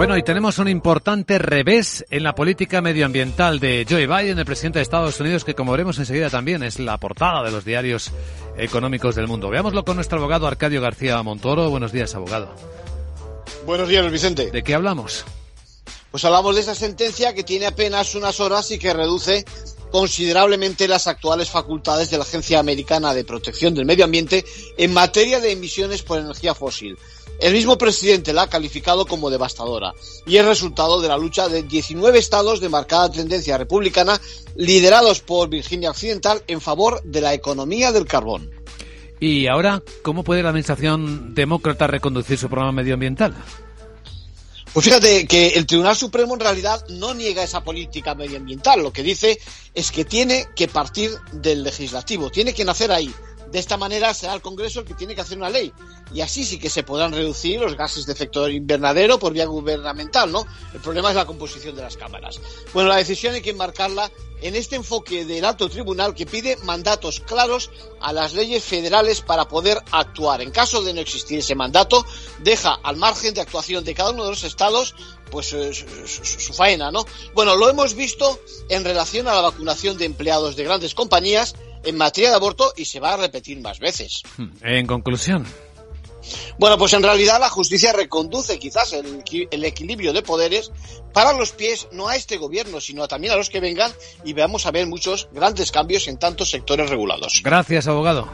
Bueno, y tenemos un importante revés en la política medioambiental de Joe Biden, el presidente de Estados Unidos, que como veremos enseguida también es la portada de los diarios económicos del mundo. Veámoslo con nuestro abogado Arcadio García Montoro. Buenos días, abogado. Buenos días, Vicente. ¿De qué hablamos? Pues hablamos de esa sentencia que tiene apenas unas horas y que reduce considerablemente las actuales facultades de la Agencia Americana de Protección del Medio Ambiente en materia de emisiones por energía fósil. El mismo presidente la ha calificado como devastadora y es resultado de la lucha de 19 estados de marcada tendencia republicana liderados por Virginia Occidental en favor de la economía del carbón. Y ahora, ¿cómo puede la administración demócrata reconducir su programa medioambiental? Pues fíjate que el Tribunal Supremo en realidad no niega esa política medioambiental. Lo que dice es que tiene que partir del legislativo, tiene que nacer ahí. De esta manera será el Congreso el que tiene que hacer una ley. Y así sí que se podrán reducir los gases de efecto invernadero por vía gubernamental, ¿no? El problema es la composición de las cámaras. Bueno, la decisión hay que enmarcarla en este enfoque del alto tribunal que pide mandatos claros a las leyes federales para poder actuar. En caso de no existir ese mandato, deja al margen de actuación de cada uno de los estados pues eh, su, su, faena, ¿no? Bueno, lo hemos visto en relación a la vacunación de empleados de grandes compañías en materia de aborto y se va a repetir más veces. En conclusión. Bueno, pues en realidad la justicia reconduce quizás el, el, equilibrio de poderes para los pies no a este gobierno, sino también a los que vengan y veamos a ver muchos grandes cambios en tantos sectores regulados. Gracias, abogado.